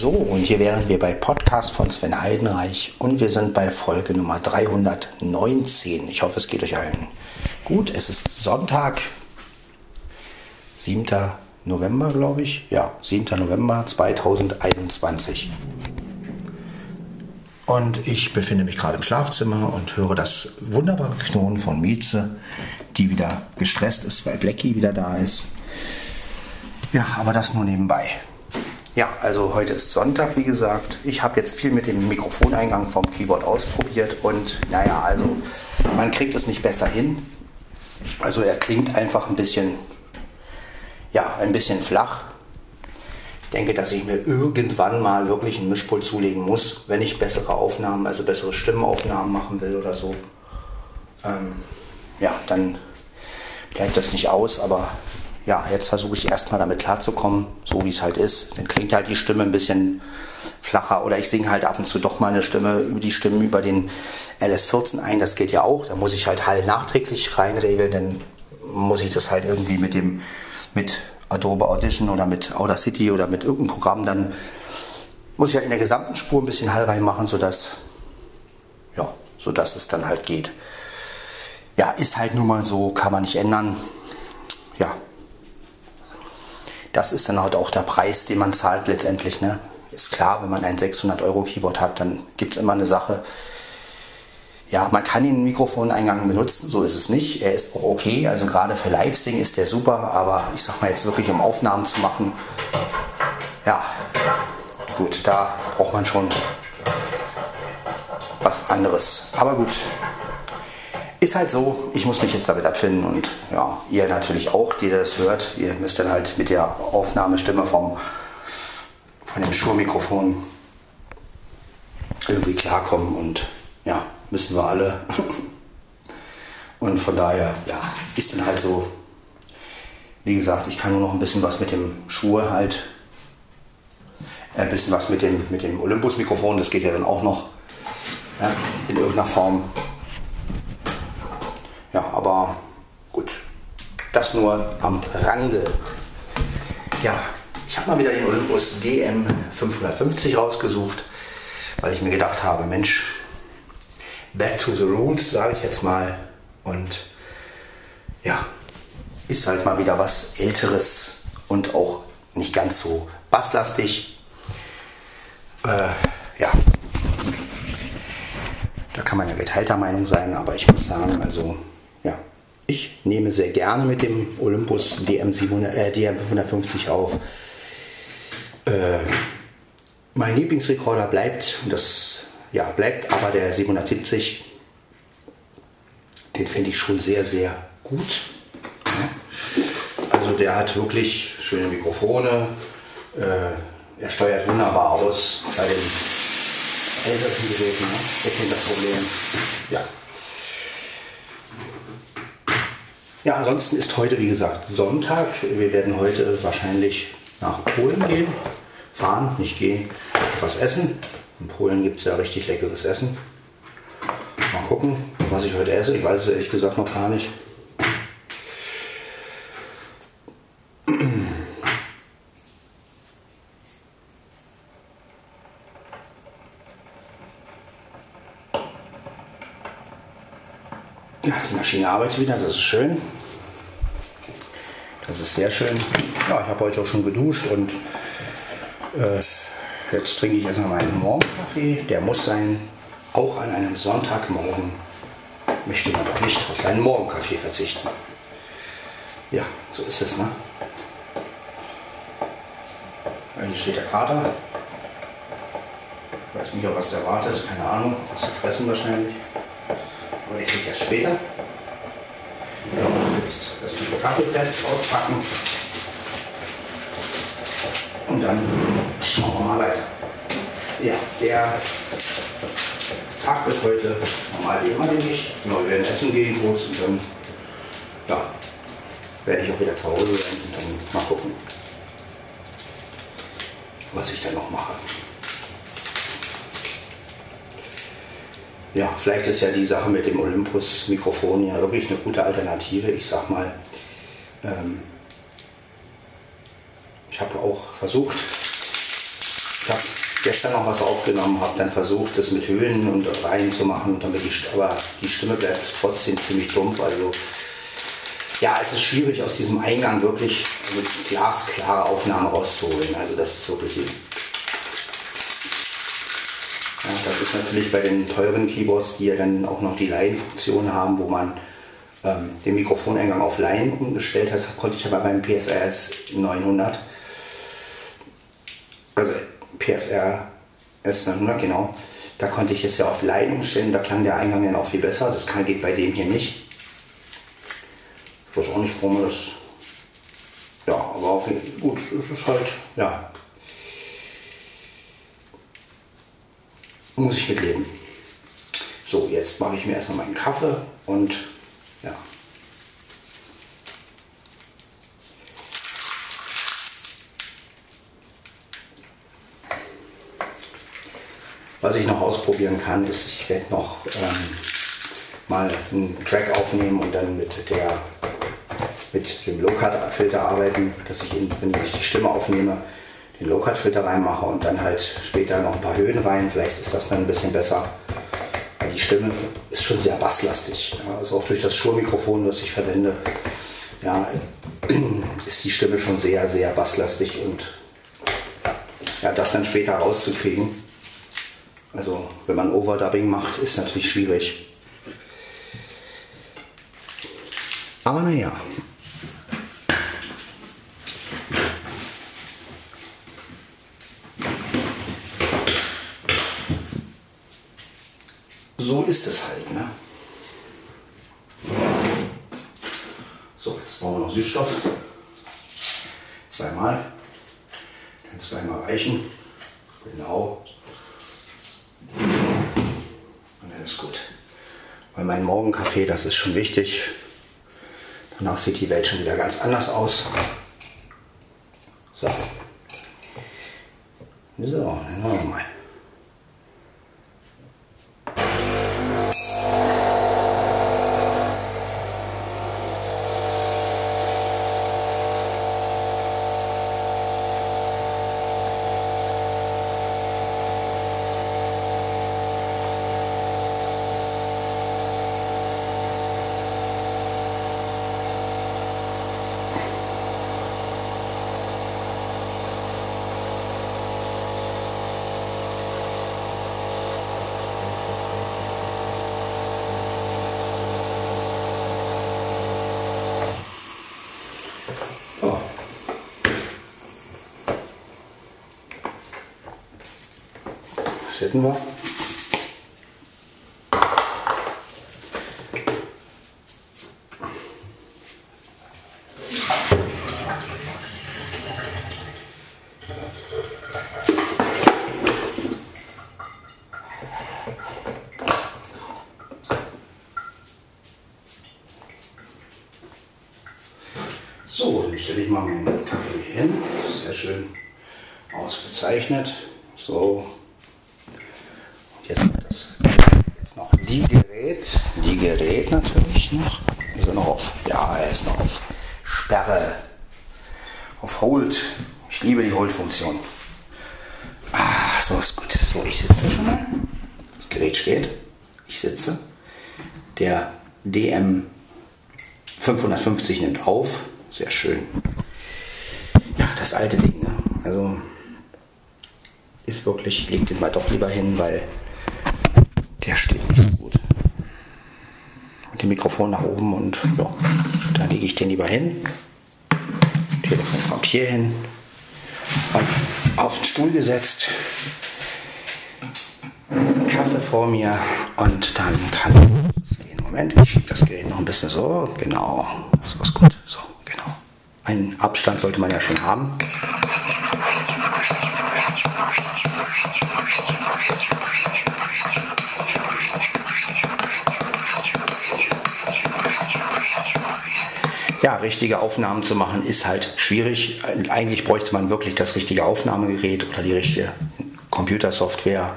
So, und hier wären wir bei Podcast von Sven Heidenreich und wir sind bei Folge Nummer 319. Ich hoffe, es geht euch allen gut. Es ist Sonntag, 7. November, glaube ich. Ja, 7. November 2021. Und ich befinde mich gerade im Schlafzimmer und höre das wunderbare Knurren von Mieze, die wieder gestresst ist, weil Blackie wieder da ist. Ja, aber das nur nebenbei. Ja, also heute ist Sonntag, wie gesagt. Ich habe jetzt viel mit dem Mikrofoneingang vom Keyboard ausprobiert und naja, also man kriegt es nicht besser hin. Also er klingt einfach ein bisschen, ja, ein bisschen flach. Ich denke, dass ich mir irgendwann mal wirklich einen Mischpult zulegen muss, wenn ich bessere Aufnahmen, also bessere Stimmenaufnahmen machen will oder so. Ähm, ja, dann bleibt das nicht aus, aber ja, jetzt versuche ich erstmal damit klarzukommen, so wie es halt ist. Dann klingt halt die Stimme ein bisschen flacher oder ich singe halt ab und zu doch mal eine Stimme über die Stimmen über den LS14 ein. Das geht ja auch. Da muss ich halt Hall nachträglich reinregeln, dann muss ich das halt irgendwie mit dem mit Adobe Audition oder mit Audacity oder mit irgendeinem Programm dann muss ich halt in der gesamten Spur ein bisschen Hall reinmachen, sodass ja, sodass es dann halt geht. Ja, ist halt nun mal so, kann man nicht ändern. Ja, das ist dann halt auch der Preis, den man zahlt letztendlich. Ne? Ist klar, wenn man ein 600 Euro Keyboard hat, dann gibt es immer eine Sache. Ja, man kann den Mikrofoneingang benutzen, so ist es nicht. Er ist auch okay, also gerade für Live-Sing ist der super, aber ich sag mal jetzt wirklich, um Aufnahmen zu machen, ja, gut, da braucht man schon was anderes. Aber gut, ist halt so, ich muss mich jetzt damit abfinden und ja, ihr natürlich auch, die das hört. Ihr müsst dann halt mit der Aufnahmestimme vom, von dem Schurmikrofon irgendwie klarkommen und ja, müssen wir alle. und von daher, ja, ist dann halt so. Wie gesagt, ich kann nur noch ein bisschen was mit dem Schuhe halt, äh, ein bisschen was mit dem, mit dem Olympus-Mikrofon, das geht ja dann auch noch ja, in irgendeiner Form. Ja, aber gut. Das nur am Rande. Ja, ich habe mal wieder den Olympus DM 550 rausgesucht, weil ich mir gedacht habe, Mensch, back to the rules, sage ich jetzt mal. Und ja, ist halt mal wieder was Älteres und auch nicht ganz so basslastig. Äh, ja, da kann man ja geteilter Meinung sein, aber ich muss sagen, also ich nehme sehr gerne mit dem Olympus DM700, äh, DM550 auf. Äh, mein Lieblingsrekorder bleibt, das ja, bleibt aber der 770. Den finde ich schon sehr, sehr gut. Also der hat wirklich schöne Mikrofone. Äh, er steuert wunderbar aus bei den älteren Geräten. Ne? Ihr kennt das Problem. Ja. Ja, ansonsten ist heute, wie gesagt, Sonntag. Wir werden heute wahrscheinlich nach Polen gehen. Fahren, nicht gehen. Was essen. In Polen gibt es ja richtig leckeres Essen. Mal gucken, was ich heute esse. Ich weiß es ehrlich gesagt noch gar nicht. Ja, die Maschine arbeitet wieder, das ist schön. Das ist sehr schön. Ja, ich habe heute auch schon geduscht und äh, jetzt trinke ich erstmal meinen Morgenkaffee. Der muss sein. Auch an einem Sonntagmorgen möchte man doch nicht auf seinen Morgenkaffee verzichten. Ja, so ist es, ne? Hier steht der Kater. Ich weiß nicht, ob was der wartet, keine Ahnung, was zu fressen wahrscheinlich. Aber der kriegt das später. Jetzt das Kaffeeplatz auspacken. Und dann schauen wir mal weiter. Ja, der Tag wird heute normal wie immer, denke ich. Wir werden essen gehen kurz und dann ja, werde ich auch wieder zu Hause sein und dann mal gucken, was ich dann noch mache. Ja, vielleicht ist ja die Sache mit dem Olympus-Mikrofon ja wirklich eine gute Alternative. Ich sag mal, ähm, ich habe auch versucht, Ich habe gestern noch was aufgenommen, habe dann versucht, das mit Höhen und Reihen zu machen, damit die, aber die Stimme bleibt trotzdem ziemlich dumpf. Also ja, es ist schwierig aus diesem Eingang wirklich eine glasklare Aufnahme rauszuholen. Also das ist wirklich. Das ist natürlich bei den teuren Keyboards, die ja dann auch noch die Line-Funktion haben, wo man ähm, den Mikrofoneingang auf Line umgestellt hat. Das konnte ich aber beim PSRS 900. Also PSR S900, genau. Da konnte ich es ja auf Line umstellen, da klang der Eingang dann auch viel besser. Das kann, geht bei dem hier nicht. Ich weiß auch nicht, warum das. Ja, aber auf, gut, es ist halt, ja. Muss ich mitleben. So, jetzt mache ich mir erstmal meinen Kaffee und ja. Was ich noch ausprobieren kann, ist, ich werde noch ähm, mal einen Track aufnehmen und dann mit der mit dem Low-Cut-Filter arbeiten, dass ich, wenn ich die Stimme aufnehme, den Low-Cut-Filter reinmache und dann halt später noch ein paar Höhen rein. Vielleicht ist das dann ein bisschen besser. Weil die Stimme ist schon sehr basslastig. Ja, also auch durch das Schurmikrofon, das ich verwende, ja, ist die Stimme schon sehr, sehr basslastig und ja, das dann später rauszukriegen. Also wenn man Overdubbing macht, ist natürlich schwierig. Aber naja, so ist es halt. Ne? So, jetzt brauchen wir noch Süßstoff. Zweimal. Kann zweimal reichen. Genau. Und dann ist gut. Weil mein Morgenkaffee, das ist schon wichtig. Danach sieht die Welt schon wieder ganz anders aus. So. So, dann machen wir mal. Das hätten wir. So, dann stelle ich mal meinen Kaffee hin. Sehr schön ausgezeichnet. So. Und jetzt wird das jetzt noch die Gerät. Die Gerät natürlich noch. Ist er noch auf? Ja, er ist noch auf Sperre. Auf Hold. Ich liebe die Hold-Funktion. Ah, so ist gut. So, ich sitze schon mal. Das Gerät steht. Ich sitze. Der DM 550 nimmt auf. Sehr schön. Ja, das alte Ding. Ne? Also ist wirklich, ich leg den mal doch lieber hin, weil der steht nicht dem Mikrofon nach oben und ja, da lege ich den lieber hin. Telefon kommt hier hin. Auf den Stuhl gesetzt. Kaffee vor mir und dann kann es gehen. Moment, ich schiebe das Gerät noch ein bisschen so. Genau, so ist gut. So, genau. Einen Abstand sollte man ja schon haben. Ja, richtige Aufnahmen zu machen ist halt schwierig. Eigentlich bräuchte man wirklich das richtige Aufnahmegerät oder die richtige Computersoftware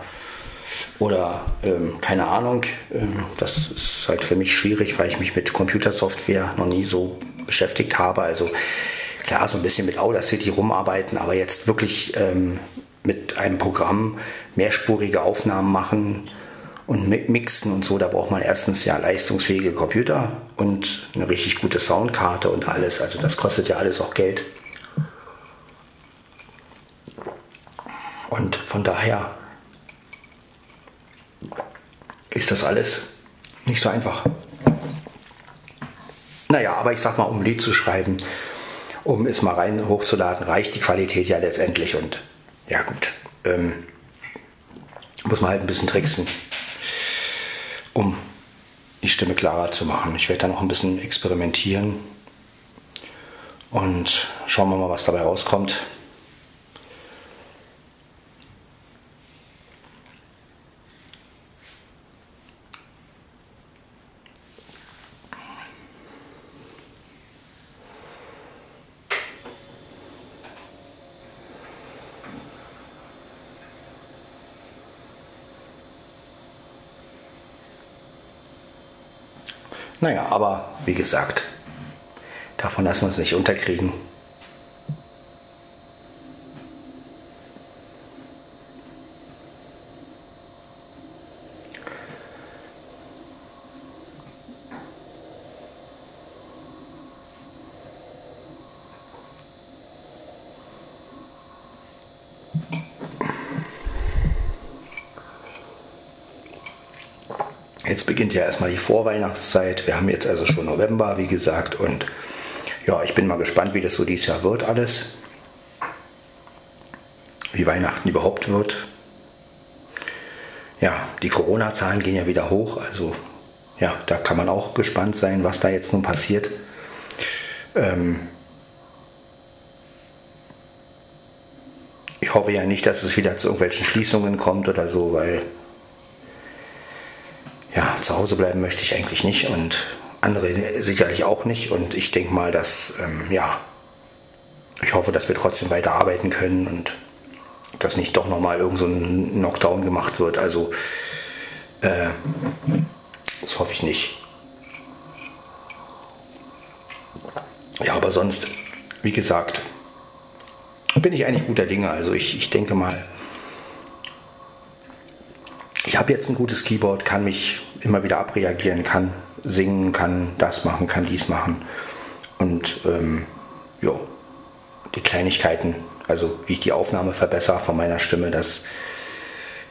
oder ähm, keine Ahnung. Ähm, das ist halt für mich schwierig, weil ich mich mit Computersoftware noch nie so beschäftigt habe. Also klar, so ein bisschen mit Audacity rumarbeiten, aber jetzt wirklich ähm, mit einem Programm mehrspurige Aufnahmen machen und mixen und so, da braucht man erstens ja leistungsfähige Computer und eine richtig gute Soundkarte und alles. Also das kostet ja alles auch Geld. Und von daher ist das alles nicht so einfach. Naja, aber ich sag mal, um ein Lied zu schreiben, um es mal rein hochzuladen, reicht die Qualität ja letztendlich. Und ja gut, ähm, muss man halt ein bisschen tricksen, um die Stimme klarer zu machen. Ich werde da noch ein bisschen experimentieren und schauen wir mal, was dabei rauskommt. Naja, aber wie gesagt, davon lassen wir uns nicht unterkriegen. Jetzt beginnt ja erstmal die Vorweihnachtszeit. Wir haben jetzt also schon November, wie gesagt. Und ja, ich bin mal gespannt, wie das so dieses Jahr wird alles. Wie Weihnachten überhaupt wird. Ja, die Corona-Zahlen gehen ja wieder hoch. Also ja, da kann man auch gespannt sein, was da jetzt nun passiert. Ähm ich hoffe ja nicht, dass es wieder zu irgendwelchen Schließungen kommt oder so, weil zu Hause bleiben möchte ich eigentlich nicht und andere sicherlich auch nicht. Und ich denke mal, dass, ähm, ja, ich hoffe, dass wir trotzdem weiter arbeiten können und dass nicht doch nochmal irgend so ein Knockdown gemacht wird. Also, äh, das hoffe ich nicht. Ja, aber sonst, wie gesagt, bin ich eigentlich guter Dinge. Also ich, ich denke mal, ich habe jetzt ein gutes Keyboard, kann mich immer wieder abreagieren, kann singen, kann das machen, kann dies machen. Und ähm, ja, die Kleinigkeiten, also wie ich die Aufnahme verbessere von meiner Stimme, das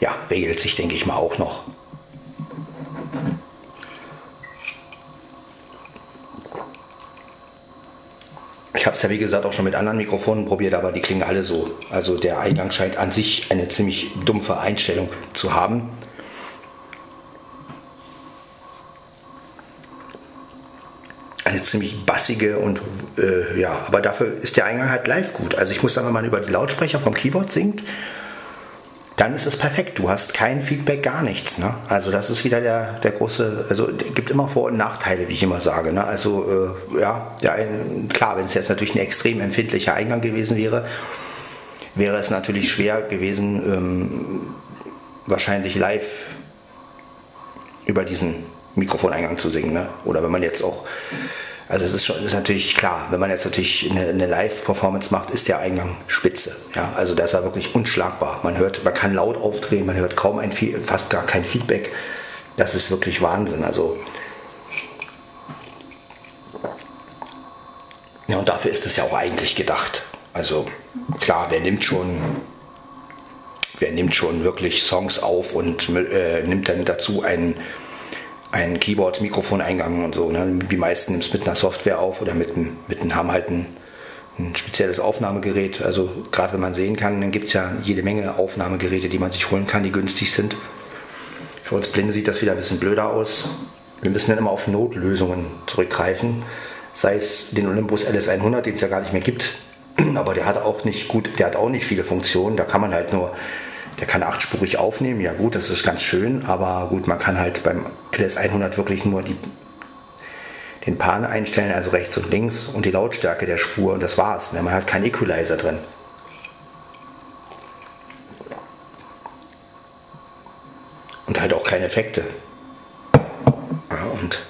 ja, regelt sich, denke ich mal, auch noch. Ich habe es ja wie gesagt auch schon mit anderen Mikrofonen probiert, aber die klingen alle so. Also der Eingang scheint an sich eine ziemlich dumpfe Einstellung zu haben. Eine ziemlich bassige und äh, ja, aber dafür ist der Eingang halt live gut. Also ich muss sagen, wenn man über die Lautsprecher vom Keyboard singt, dann ist es perfekt. Du hast kein Feedback, gar nichts. Ne? Also das ist wieder der, der große, also gibt immer Vor- und Nachteile, wie ich immer sage. Ne? Also äh, ja, der ein, klar, wenn es jetzt natürlich ein extrem empfindlicher Eingang gewesen wäre, wäre es natürlich schwer gewesen, ähm, wahrscheinlich live über diesen Mikrofoneingang zu singen. Ne? Oder wenn man jetzt auch, also es ist schon ist natürlich klar, wenn man jetzt natürlich eine, eine Live-Performance macht, ist der Eingang spitze. Ja? Also da ist er wirklich unschlagbar. Man hört, man kann laut aufdrehen, man hört kaum ein, fast gar kein Feedback. Das ist wirklich Wahnsinn. Also ja, und dafür ist es ja auch eigentlich gedacht. Also klar, wer nimmt schon wer nimmt schon wirklich Songs auf und äh, nimmt dann dazu einen ein Keyboard, Mikrofoneingang und so. Ne? Die meisten nehmen es mit einer Software auf oder mit, mit einem, haben halt ein, ein spezielles Aufnahmegerät. Also gerade wenn man sehen kann, dann gibt es ja jede Menge Aufnahmegeräte, die man sich holen kann, die günstig sind. Für uns Blinde sieht das wieder ein bisschen blöder aus. Wir müssen dann immer auf Notlösungen zurückgreifen. Sei es den Olympus LS100, den es ja gar nicht mehr gibt. Aber der hat auch nicht gut, der hat auch nicht viele Funktionen. Da kann man halt nur der kann achtspurig aufnehmen, ja gut, das ist ganz schön, aber gut, man kann halt beim LS100 wirklich nur die, den Pan einstellen, also rechts und links und die Lautstärke der Spur und das war's. Man hat keinen Equalizer drin. Und halt auch keine Effekte. Ja, und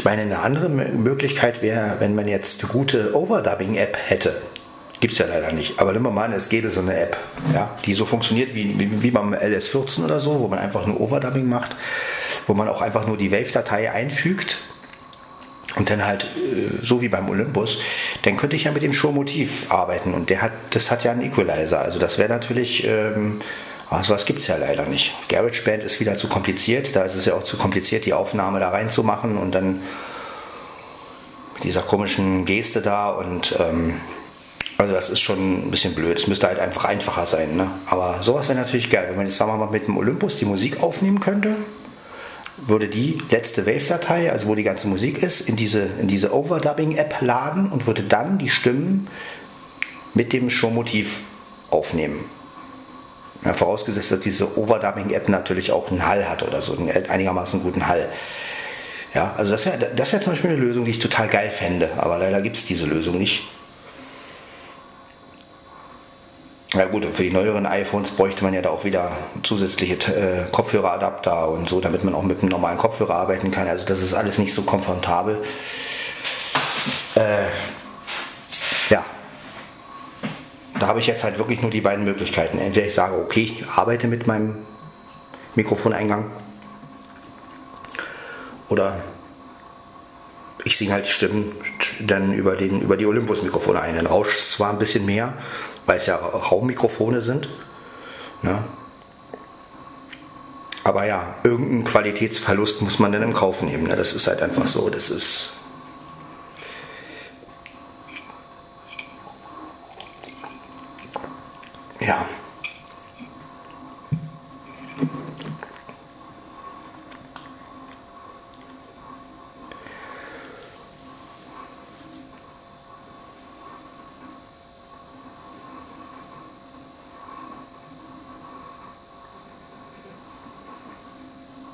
Ich meine, eine andere Möglichkeit wäre, wenn man jetzt eine gute Overdubbing-App hätte. Gibt es ja leider nicht. Aber nehmen mal an, es gäbe so eine App, ja, die so funktioniert wie, wie, wie beim LS14 oder so, wo man einfach nur Overdubbing macht, wo man auch einfach nur die Wave-Datei einfügt und dann halt äh, so wie beim Olympus, dann könnte ich ja mit dem Show-Motiv arbeiten und der hat, das hat ja einen Equalizer. Also das wäre natürlich, ähm, also was gibt es ja leider nicht. GarageBand ist wieder zu kompliziert, da ist es ja auch zu kompliziert, die Aufnahme da reinzumachen und dann mit dieser komischen Geste da und ähm, also das ist schon ein bisschen blöd. Es müsste halt einfach einfacher sein. Ne? Aber sowas wäre natürlich geil, wenn man jetzt sagen wir mal mit dem Olympus die Musik aufnehmen könnte würde die letzte Wave-Datei, also wo die ganze Musik ist, in diese, in diese Overdubbing-App laden und würde dann die Stimmen mit dem Showmotiv aufnehmen. Ja, vorausgesetzt, dass diese Overdubbing-App natürlich auch einen Hall hat oder so, einen einigermaßen guten Hall. Ja, also das wäre das wär zum Beispiel eine Lösung, die ich total geil fände, aber leider gibt es diese Lösung nicht. Ja gut, für die neueren iPhones bräuchte man ja da auch wieder zusätzliche äh, Kopfhöreradapter und so, damit man auch mit einem normalen Kopfhörer arbeiten kann. Also das ist alles nicht so komfortabel. Äh, ja, da habe ich jetzt halt wirklich nur die beiden Möglichkeiten. Entweder ich sage, okay, ich arbeite mit meinem Mikrofoneingang oder ich singe halt die Stimmen dann über, den, über die Olympus-Mikrofone ein. Dann rauscht es zwar ein bisschen mehr, weil es ja Raummikrofone sind. Ne? Aber ja, irgendeinen Qualitätsverlust muss man dann im Kauf nehmen. Ne? Das ist halt einfach so. Das ist. Ja.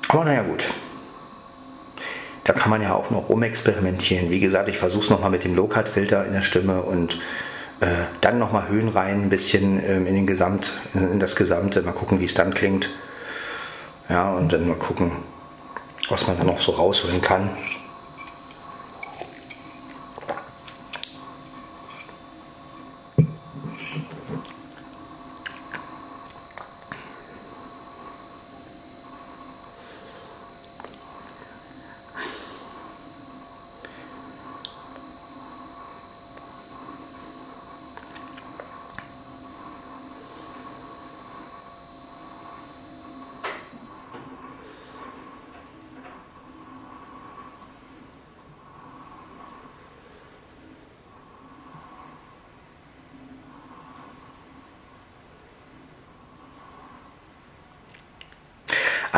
Aber naja gut. Da kann man ja auch noch rumexperimentieren. Wie gesagt, ich versuche es nochmal mit dem Low-Cut-Filter in der Stimme und äh, dann nochmal Höhen rein, ein bisschen ähm, in, den Gesamt, in das Gesamte. Mal gucken, wie es dann klingt. Ja, und dann mal gucken, was man da noch so rausholen kann.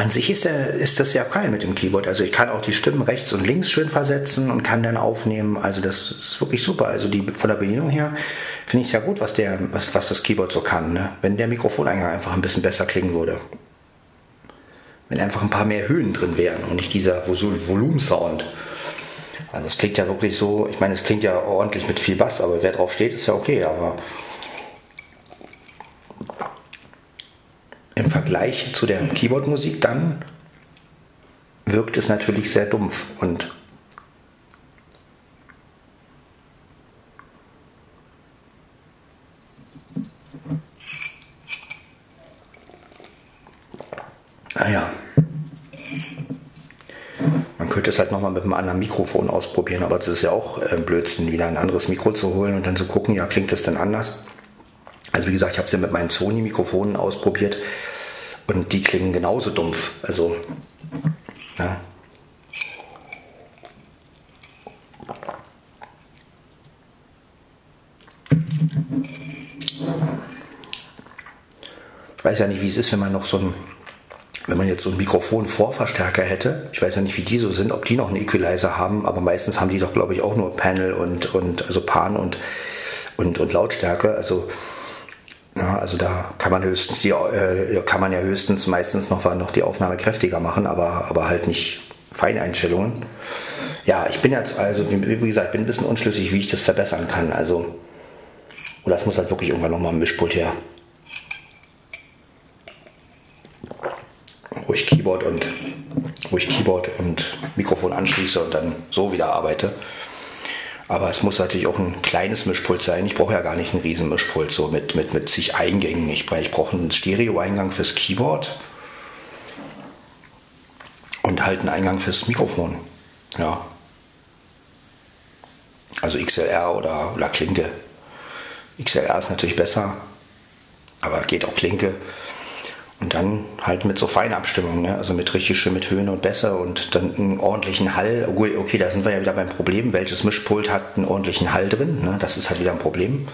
An sich ist, der, ist das ja geil mit dem Keyboard. Also ich kann auch die Stimmen rechts und links schön versetzen und kann dann aufnehmen. Also das ist wirklich super. Also die von der Bedienung her finde ich ja gut, was, der, was, was das Keyboard so kann. Ne? Wenn der Mikrofoneingang einfach ein bisschen besser klingen würde. Wenn einfach ein paar mehr Höhen drin wären und nicht dieser Volumensound. Also es klingt ja wirklich so, ich meine, es klingt ja ordentlich mit viel Bass, aber wer drauf steht, ist ja okay. Aber Vergleich zu der Keyboard-Musik dann wirkt es natürlich sehr dumpf und naja. Man könnte es halt nochmal mit einem anderen Mikrofon ausprobieren, aber das ist ja auch äh, Blödsinn, wieder ein anderes Mikro zu holen und dann zu gucken, ja, klingt das denn anders? Also wie gesagt, ich habe es ja mit meinen Sony-Mikrofonen ausprobiert und die klingen genauso dumpf. Also, ja. Ich weiß ja nicht, wie es ist, wenn man noch so ein, wenn man jetzt so ein Mikrofon-Vorverstärker hätte. Ich weiß ja nicht, wie die so sind, ob die noch einen Equalizer haben, aber meistens haben die doch, glaube ich, auch nur Panel und, und also Pan und, und, und Lautstärke. Also ja, also da kann man höchstens die, äh, kann man ja höchstens meistens noch, noch die Aufnahme kräftiger machen, aber, aber halt nicht Feineinstellungen. Ja, ich bin jetzt, also wie, wie gesagt, bin ein bisschen unschlüssig, wie ich das verbessern kann. Also, oder es muss halt wirklich irgendwann nochmal ein Mischpult her. wo ich Keyboard und wo ich Keyboard und Mikrofon anschließe und dann so wieder arbeite. Aber es muss natürlich auch ein kleines Mischpult sein. Ich brauche ja gar nicht ein riesen Mischpult, so mit, mit, mit zig Eingängen. Ich, ich brauche einen Stereo-Eingang fürs Keyboard und halt einen Eingang fürs Mikrofon. Ja. Also XLR oder, oder Klinke. XLR ist natürlich besser, aber geht auch Klinke. Und dann halt mit so Feinabstimmung, ne? also mit richtig schön mit Höhen und Bässe und dann einen ordentlichen Hall. Okay, da sind wir ja wieder beim Problem. Welches Mischpult hat einen ordentlichen Hall drin? Ne? Das ist halt wieder ein Problem.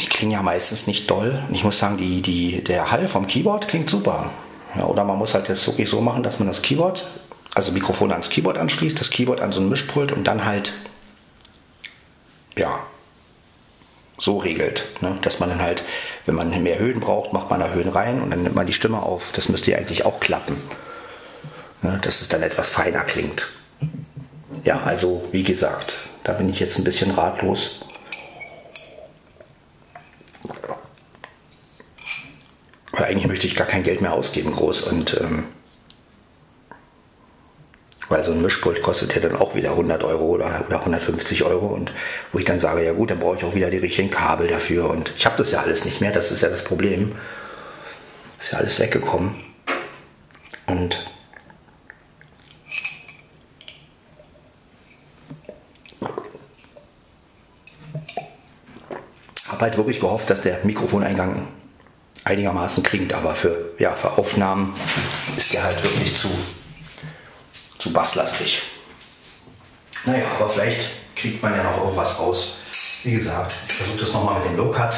Die klingen ja meistens nicht doll. Ich muss sagen, die, die, der Hall vom Keyboard klingt super. Ja, oder man muss halt jetzt wirklich so machen, dass man das Keyboard, also Mikrofon ans Keyboard anschließt, das Keyboard an so ein Mischpult und dann halt, ja, so regelt. Ne? Dass man dann halt, wenn man mehr Höhen braucht, macht man da Höhen rein und dann nimmt man die Stimme auf. Das müsste ja eigentlich auch klappen. Ne? Dass es dann etwas feiner klingt. Ja, also wie gesagt, da bin ich jetzt ein bisschen ratlos. Weil eigentlich möchte ich gar kein Geld mehr ausgeben, groß. Und ähm, weil so ein Mischpult kostet ja dann auch wieder 100 Euro oder, oder 150 Euro. Und wo ich dann sage, ja gut, dann brauche ich auch wieder die richtigen Kabel dafür. Und ich habe das ja alles nicht mehr, das ist ja das Problem. Ist ja alles weggekommen. Und habe halt wirklich gehofft, dass der Mikrofoneingang einigermaßen klingt, aber für, ja, für Aufnahmen ist der halt wirklich zu, zu basslastig. Naja, aber vielleicht kriegt man ja noch irgendwas raus. Wie gesagt, ich versuche das nochmal mit dem Low-Cut.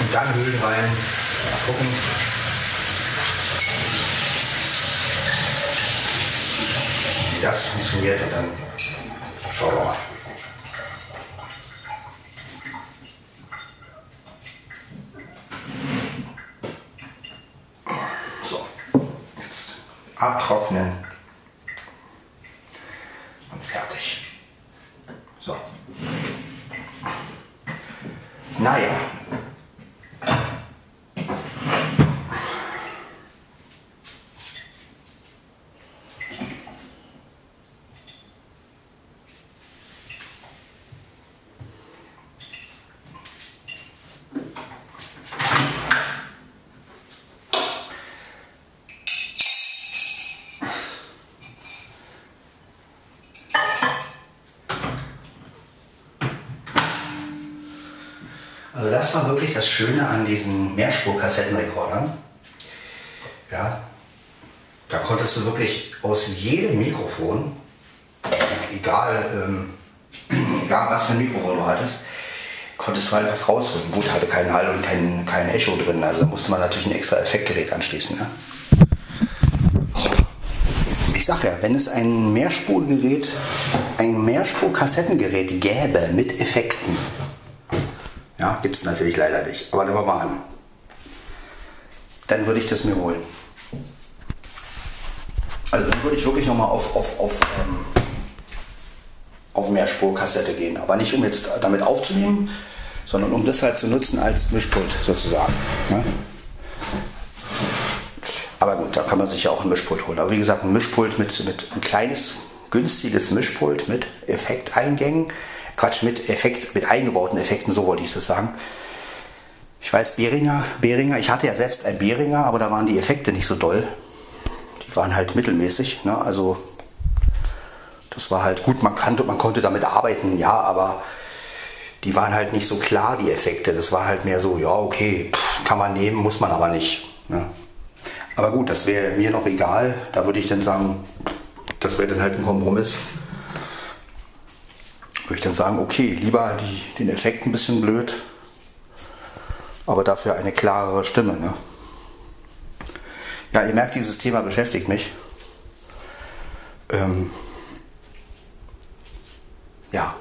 Und dann Höhlen rein. Mal gucken. Wie das funktioniert und dann schauen wir mal. abtrocknen und fertig. So. Naja. Also das war wirklich das Schöne an diesen Mehrspur-Kassettenrekordern. Ja, da konntest du wirklich aus jedem Mikrofon, egal, ähm, egal was für ein Mikrofon du hattest, konntest du halt was rausholen. Gut, hatte keinen Hall und kein, kein Echo drin, also musste man natürlich ein extra Effektgerät anschließen. Ne? Ich sag ja, wenn es ein Mehrspurgerät, ein Mehrspur-Kassettengerät gäbe mit Effekten, gibt es natürlich leider nicht. Aber nehmen wir mal an. Dann würde ich das mir holen. Also dann würde ich wirklich nochmal auf, auf, auf, ähm, auf Mehrspurkassette gehen. Aber nicht um jetzt damit aufzunehmen, sondern um das halt zu nutzen als Mischpult sozusagen. Ne? Aber gut, da kann man sich ja auch ein Mischpult holen. Aber wie gesagt, ein Mischpult mit, mit ein kleines, günstiges Mischpult mit Effekteingängen Quatsch, mit Effekt, mit eingebauten Effekten, so wollte ich es sagen. Ich weiß, Behringer, Behringer, ich hatte ja selbst ein Behringer, aber da waren die Effekte nicht so doll. Die waren halt mittelmäßig. Ne? Also das war halt gut, man, kannte, man konnte damit arbeiten, ja, aber die waren halt nicht so klar, die Effekte. Das war halt mehr so, ja, okay, kann man nehmen, muss man aber nicht. Ne? Aber gut, das wäre mir noch egal. Da würde ich dann sagen, das wäre dann halt ein Kompromiss würde ich dann sagen, okay, lieber die, den Effekt ein bisschen blöd, aber dafür eine klarere Stimme. Ne? Ja, ihr merkt, dieses Thema beschäftigt mich. Ähm, ja.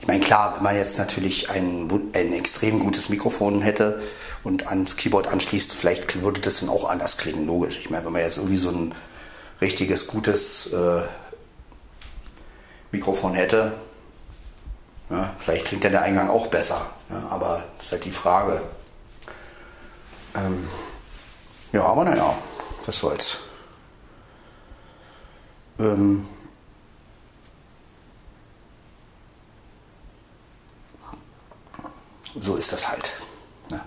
Ich meine, klar, wenn man jetzt natürlich ein, ein extrem gutes Mikrofon hätte, und ans Keyboard anschließt, vielleicht würde das dann auch anders klingen, logisch. Ich meine, wenn man jetzt irgendwie so ein richtiges, gutes äh, Mikrofon hätte, ja, vielleicht klingt ja der Eingang auch besser, ja, aber das ist halt die Frage. Ähm, ja, aber naja, was soll's. Ähm, so ist das halt. Ne?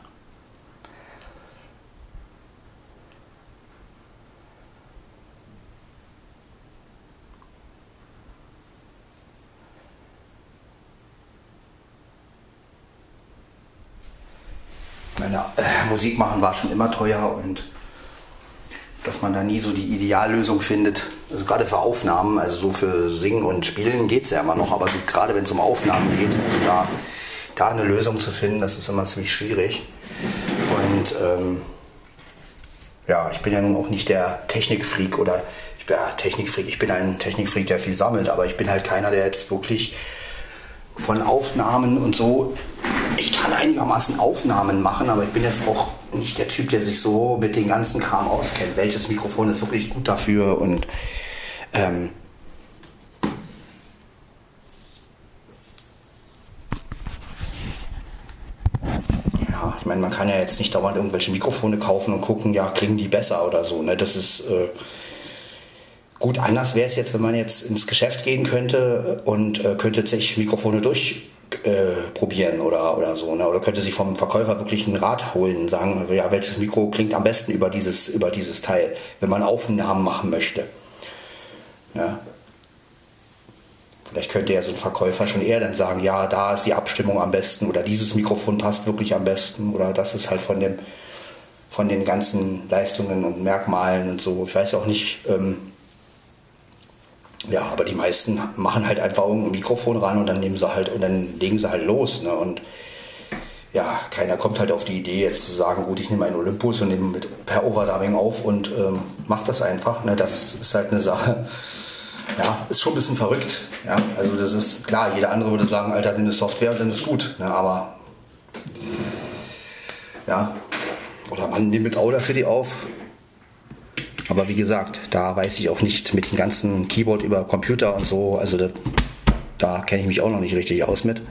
Meine, äh, Musik machen war schon immer teuer und dass man da nie so die Ideallösung findet. Also gerade für Aufnahmen, also so für Singen und Spielen geht es ja immer noch, aber so gerade wenn es um Aufnahmen geht, also da, da eine Lösung zu finden, das ist immer ziemlich schwierig. Und ähm, ja, ich bin ja nun auch nicht der Technikfreak oder ich bin ja Technikfreak, ich bin ein Technikfreak, der viel sammelt, aber ich bin halt keiner, der jetzt wirklich von Aufnahmen und so. Einigermaßen Aufnahmen machen, aber ich bin jetzt auch nicht der Typ, der sich so mit den ganzen Kram auskennt. Welches Mikrofon ist wirklich gut dafür und ähm, ich meine, man kann ja jetzt nicht dauernd irgendwelche Mikrofone kaufen und gucken, ja, klingen die besser oder so. Ne? Das ist äh, gut. Anders wäre es jetzt, wenn man jetzt ins Geschäft gehen könnte und äh, könnte sich Mikrofone durch probieren oder, oder so. Ne? Oder könnte sich vom Verkäufer wirklich einen Rat holen und sagen, ja, welches Mikro klingt am besten über dieses, über dieses Teil, wenn man Aufnahmen machen möchte. Ne? Vielleicht könnte ja so ein Verkäufer schon eher dann sagen, ja, da ist die Abstimmung am besten oder dieses Mikrofon passt wirklich am besten oder das ist halt von dem von den ganzen Leistungen und Merkmalen und so. Ich weiß auch nicht, ähm, ja, aber die meisten machen halt einfach ein Mikrofon ran und dann nehmen sie halt und dann legen sie halt los. Ne? Und ja, keiner kommt halt auf die Idee, jetzt zu sagen, gut, ich nehme einen Olympus und nehme mit per Overdubbing auf und ähm, mach das einfach. Ne? Das ist halt eine Sache. Ja, ist schon ein bisschen verrückt. Ja, also das ist klar, jeder andere würde sagen, Alter, nimm eine Software und dann ist gut. Ne? Aber ja, oder man nimmt mit Audacity auf, aber wie gesagt, da weiß ich auch nicht mit dem ganzen Keyboard über Computer und so, also da, da kenne ich mich auch noch nicht richtig aus mit.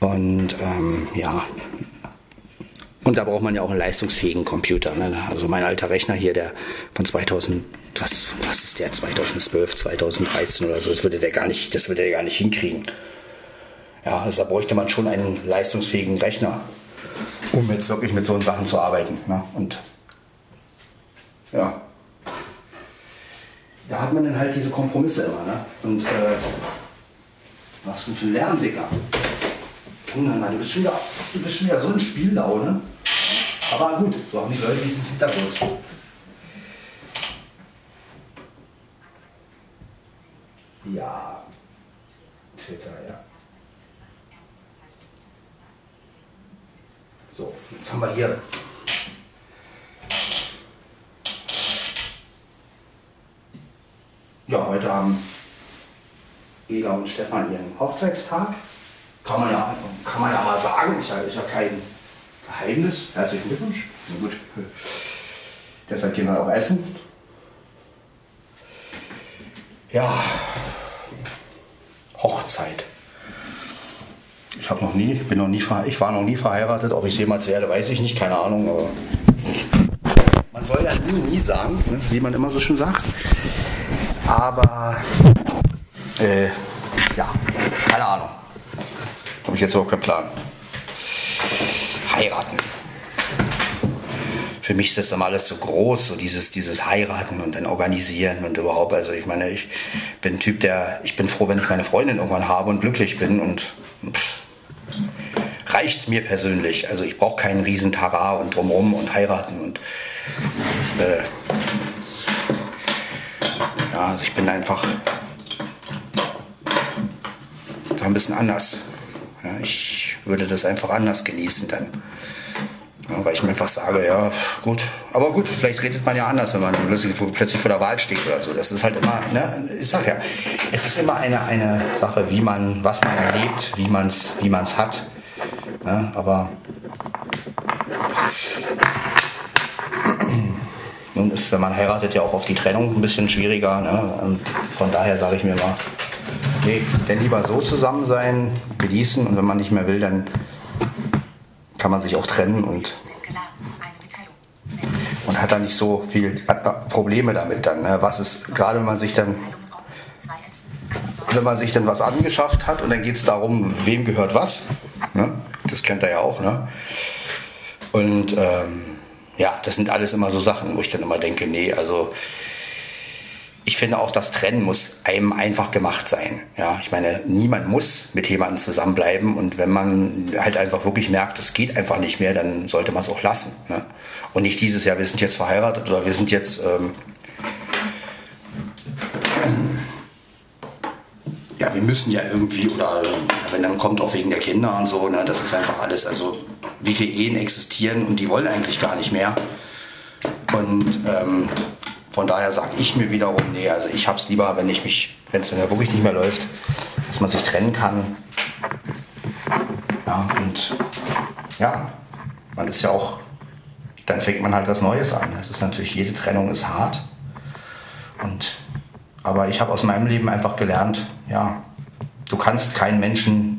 Und ähm, ja, und da braucht man ja auch einen leistungsfähigen Computer. Ne? Also mein alter Rechner hier, der von 2000, was, was ist der, 2012, 2013 oder so, das würde der gar nicht, das würde der gar nicht hinkriegen. Ja, also da bräuchte man schon einen leistungsfähigen Rechner, um jetzt wirklich mit so Sachen zu arbeiten. Ne? Und ja. Da hat man dann halt diese Kompromisse immer, ne? Und äh, was denn für ein Lärm, Digga? Junge, du bist schon wieder, du bist schon wieder so ein Spiellaune. Aber gut, so haben die Leute dieses Hintergrund. Ja, Twitter, ja. So, jetzt haben wir hier Ja, heute haben Eda und Stefan ihren Hochzeitstag. Kann man ja, kann man ja mal sagen, ist ja, ist ja kein Geheimnis. Herzlichen Glückwunsch. Na gut. Deshalb gehen wir auch essen. Ja, Hochzeit. Ich habe noch nie, bin noch nie, ich war noch nie verheiratet. Ob ich jemals werde, weiß ich nicht, keine Ahnung. Aber man soll ja nie, nie sagen, ne, wie man immer so schön sagt. Aber äh, ja, keine Ahnung. Habe ich jetzt auch keinen Plan. Heiraten. Für mich ist das immer alles so groß, so dieses, dieses Heiraten und dann organisieren und überhaupt. Also ich meine, ich bin ein Typ, der, ich bin froh, wenn ich meine Freundin irgendwann habe und glücklich bin und pff, reicht mir persönlich. Also ich brauche keinen riesen Tara und drumherum und heiraten und äh, also ich bin einfach da ein bisschen anders. Ja, ich würde das einfach anders genießen dann. Ja, weil ich mir einfach sage, ja, gut. Aber gut, vielleicht redet man ja anders, wenn man plötzlich, plötzlich vor der Wahl steht oder so. Das ist halt immer, ne, ich sag ja, es ist immer eine, eine Sache, wie man, was man erlebt, wie man es wie man's hat. Ja, aber Nun ist, wenn man heiratet, ja auch auf die Trennung ein bisschen schwieriger. Ne? Und von daher sage ich mir mal, nee, denn lieber so zusammen sein, genießen und wenn man nicht mehr will, dann kann man sich auch trennen und, und hat dann nicht so viel Probleme damit dann. Ne? Was ist, gerade wenn man sich dann wenn man sich dann was angeschafft hat und dann geht es darum, wem gehört was. Ne? Das kennt er ja auch. Ne? Und ähm, ja, das sind alles immer so Sachen, wo ich dann immer denke, nee, also ich finde auch, das Trennen muss einem einfach gemacht sein. Ja, ich meine, niemand muss mit jemandem zusammenbleiben und wenn man halt einfach wirklich merkt, es geht einfach nicht mehr, dann sollte man es auch lassen. Ne? Und nicht dieses Jahr, wir sind jetzt verheiratet oder wir sind jetzt ähm, ja, wir müssen ja irgendwie, oder wenn dann kommt auch wegen der Kinder und so, ne, das ist einfach alles, also wie viele Ehen existieren und die wollen eigentlich gar nicht mehr. Und ähm, von daher sage ich mir wiederum, nee, also ich habe es lieber, wenn ich mich, wenn es dann ja wirklich nicht mehr läuft, dass man sich trennen kann. Ja, und ja, man ist ja auch, dann fängt man halt was Neues an. Es ist natürlich, jede Trennung ist hart. Und aber ich habe aus meinem Leben einfach gelernt, ja, du kannst keinen Menschen,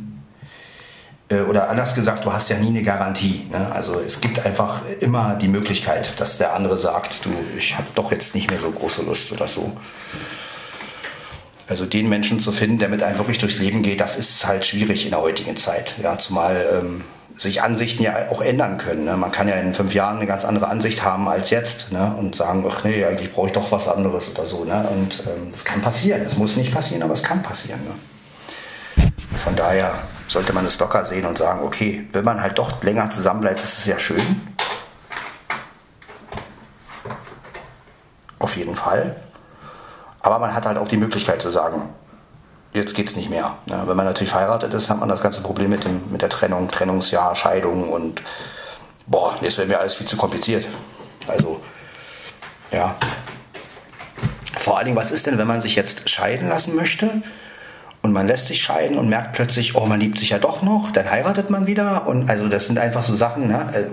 oder anders gesagt, du hast ja nie eine Garantie. Ne? Also es gibt einfach immer die Möglichkeit, dass der andere sagt, du, ich habe doch jetzt nicht mehr so große Lust oder so. Also den Menschen zu finden, der mit einem wirklich durchs Leben geht, das ist halt schwierig in der heutigen Zeit. Ja, zumal ähm, sich Ansichten ja auch ändern können. Ne? Man kann ja in fünf Jahren eine ganz andere Ansicht haben als jetzt ne? und sagen, ach nee, eigentlich brauche ich doch was anderes oder so. Ne? Und ähm, das kann passieren. Es muss nicht passieren, aber es kann passieren. Ne? Von daher sollte man es locker sehen und sagen, okay, wenn man halt doch länger zusammenbleibt, ist es ja schön. Auf jeden Fall. Aber man hat halt auch die Möglichkeit zu sagen, jetzt geht es nicht mehr. Ja, wenn man natürlich verheiratet ist, hat man das ganze Problem mit, dem, mit der Trennung, Trennungsjahr, Scheidung und boah, jetzt wäre mir alles viel zu kompliziert. Also, ja. Vor allen Dingen, was ist denn, wenn man sich jetzt scheiden lassen möchte und man lässt sich scheiden und merkt plötzlich, oh, man liebt sich ja doch noch, dann heiratet man wieder und also das sind einfach so Sachen, ne? Äh,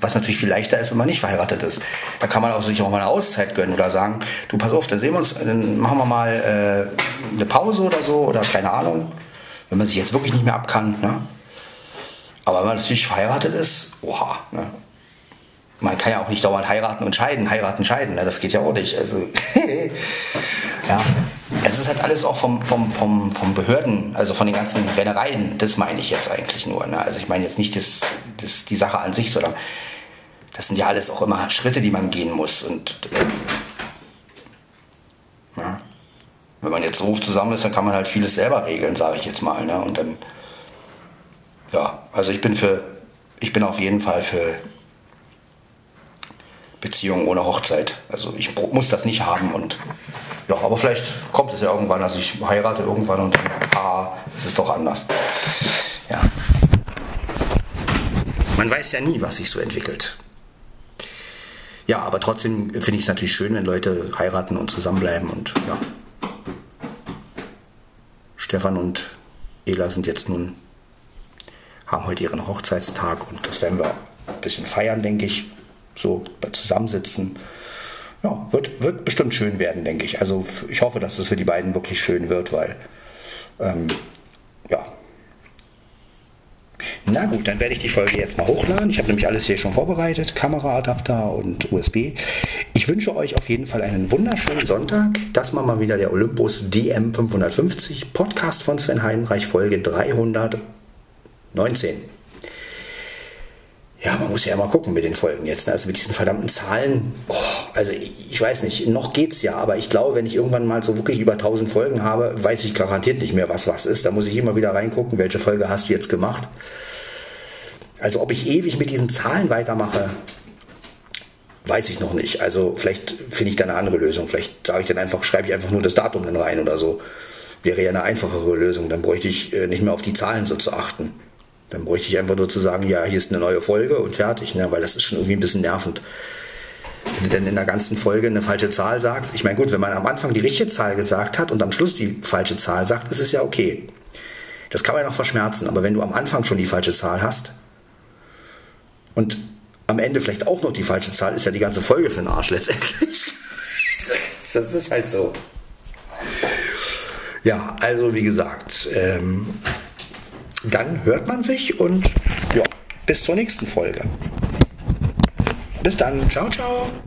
was natürlich viel leichter ist, wenn man nicht verheiratet ist. Da kann man auch sich auch mal eine Auszeit gönnen oder sagen, du pass auf, dann sehen wir uns, dann machen wir mal äh, eine Pause oder so oder keine Ahnung, wenn man sich jetzt wirklich nicht mehr abkann. Ne? Aber wenn man natürlich verheiratet ist, oha, ne? man kann ja auch nicht dauernd heiraten und scheiden, heiraten, scheiden, ne? das geht ja auch nicht. Also, ja. Es ist halt alles auch vom, vom, vom, vom Behörden, also von den ganzen Rennereien, das meine ich jetzt eigentlich nur. Ne? Also ich meine jetzt nicht das, das, die Sache an sich, sondern das sind ja alles auch immer Schritte, die man gehen muss. Und äh, ja, wenn man jetzt so zusammen ist, dann kann man halt vieles selber regeln, sage ich jetzt mal. Ne? Und dann, ja, also ich bin für, ich bin auf jeden Fall für Beziehungen ohne Hochzeit. Also ich muss das nicht haben und ja, aber vielleicht kommt es ja irgendwann, dass ich heirate irgendwann und dann, ah, es ist doch anders. Ja. Man weiß ja nie, was sich so entwickelt. Ja, aber trotzdem finde ich es natürlich schön, wenn Leute heiraten und zusammenbleiben und ja. Stefan und Ela sind jetzt nun, haben heute ihren Hochzeitstag und das werden wir ein bisschen feiern, denke ich. So zusammensitzen ja, wird, wird bestimmt schön werden, denke ich. Also ich hoffe, dass es für die beiden wirklich schön wird, weil ähm, ja. Na gut, dann werde ich die Folge jetzt mal hochladen. Ich habe nämlich alles hier schon vorbereitet, Kameraadapter und USB. Ich wünsche euch auf jeden Fall einen wunderschönen Sonntag. Das war mal wieder der Olympus DM 550 Podcast von Sven Heinreich, Folge 319 ja, man muss ja immer gucken mit den Folgen jetzt. Ne? Also mit diesen verdammten Zahlen. Oh, also ich weiß nicht, noch geht's ja, aber ich glaube, wenn ich irgendwann mal so wirklich über 1000 Folgen habe, weiß ich garantiert nicht mehr, was was ist. Da muss ich immer wieder reingucken, welche Folge hast du jetzt gemacht. Also ob ich ewig mit diesen Zahlen weitermache, weiß ich noch nicht. Also vielleicht finde ich da eine andere Lösung. Vielleicht sage ich dann einfach, schreibe ich einfach nur das Datum dann rein oder so. Wäre ja eine einfachere Lösung. Dann bräuchte ich äh, nicht mehr auf die Zahlen so zu achten. Dann bräuchte ich einfach nur zu sagen, ja, hier ist eine neue Folge und fertig, ne? weil das ist schon irgendwie ein bisschen nervend. Wenn du denn in der ganzen Folge eine falsche Zahl sagst, ich meine, gut, wenn man am Anfang die richtige Zahl gesagt hat und am Schluss die falsche Zahl sagt, ist es ja okay. Das kann man ja noch verschmerzen, aber wenn du am Anfang schon die falsche Zahl hast und am Ende vielleicht auch noch die falsche Zahl, ist ja die ganze Folge für den Arsch letztendlich. das ist halt so. Ja, also wie gesagt, ähm, dann hört man sich und ja, bis zur nächsten Folge. Bis dann. Ciao, ciao.